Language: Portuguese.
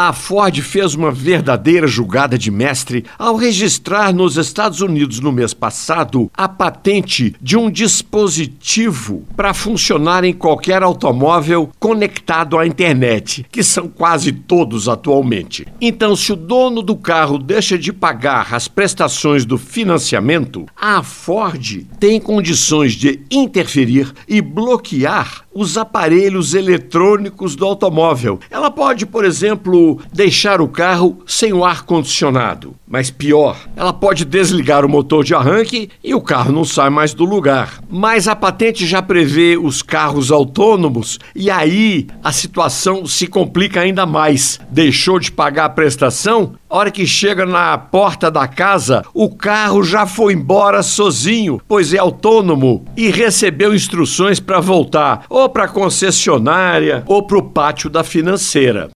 A Ford fez uma verdadeira jogada de mestre ao registrar nos Estados Unidos no mês passado a patente de um dispositivo para funcionar em qualquer automóvel conectado à internet, que são quase todos atualmente. Então, se o dono do carro deixa de pagar as prestações do financiamento, a Ford tem condições de interferir e bloquear os aparelhos eletrônicos do automóvel. Ela pode, por exemplo, deixar o carro sem o ar condicionado. Mas pior, ela pode desligar o motor de arranque e o carro não sai mais do lugar. Mas a patente já prevê os carros autônomos e aí a situação se complica ainda mais. Deixou de pagar a prestação? A hora que chega na porta da casa, o carro já foi embora sozinho, pois é autônomo e recebeu instruções para voltar ou para a concessionária ou para o pátio da financeira.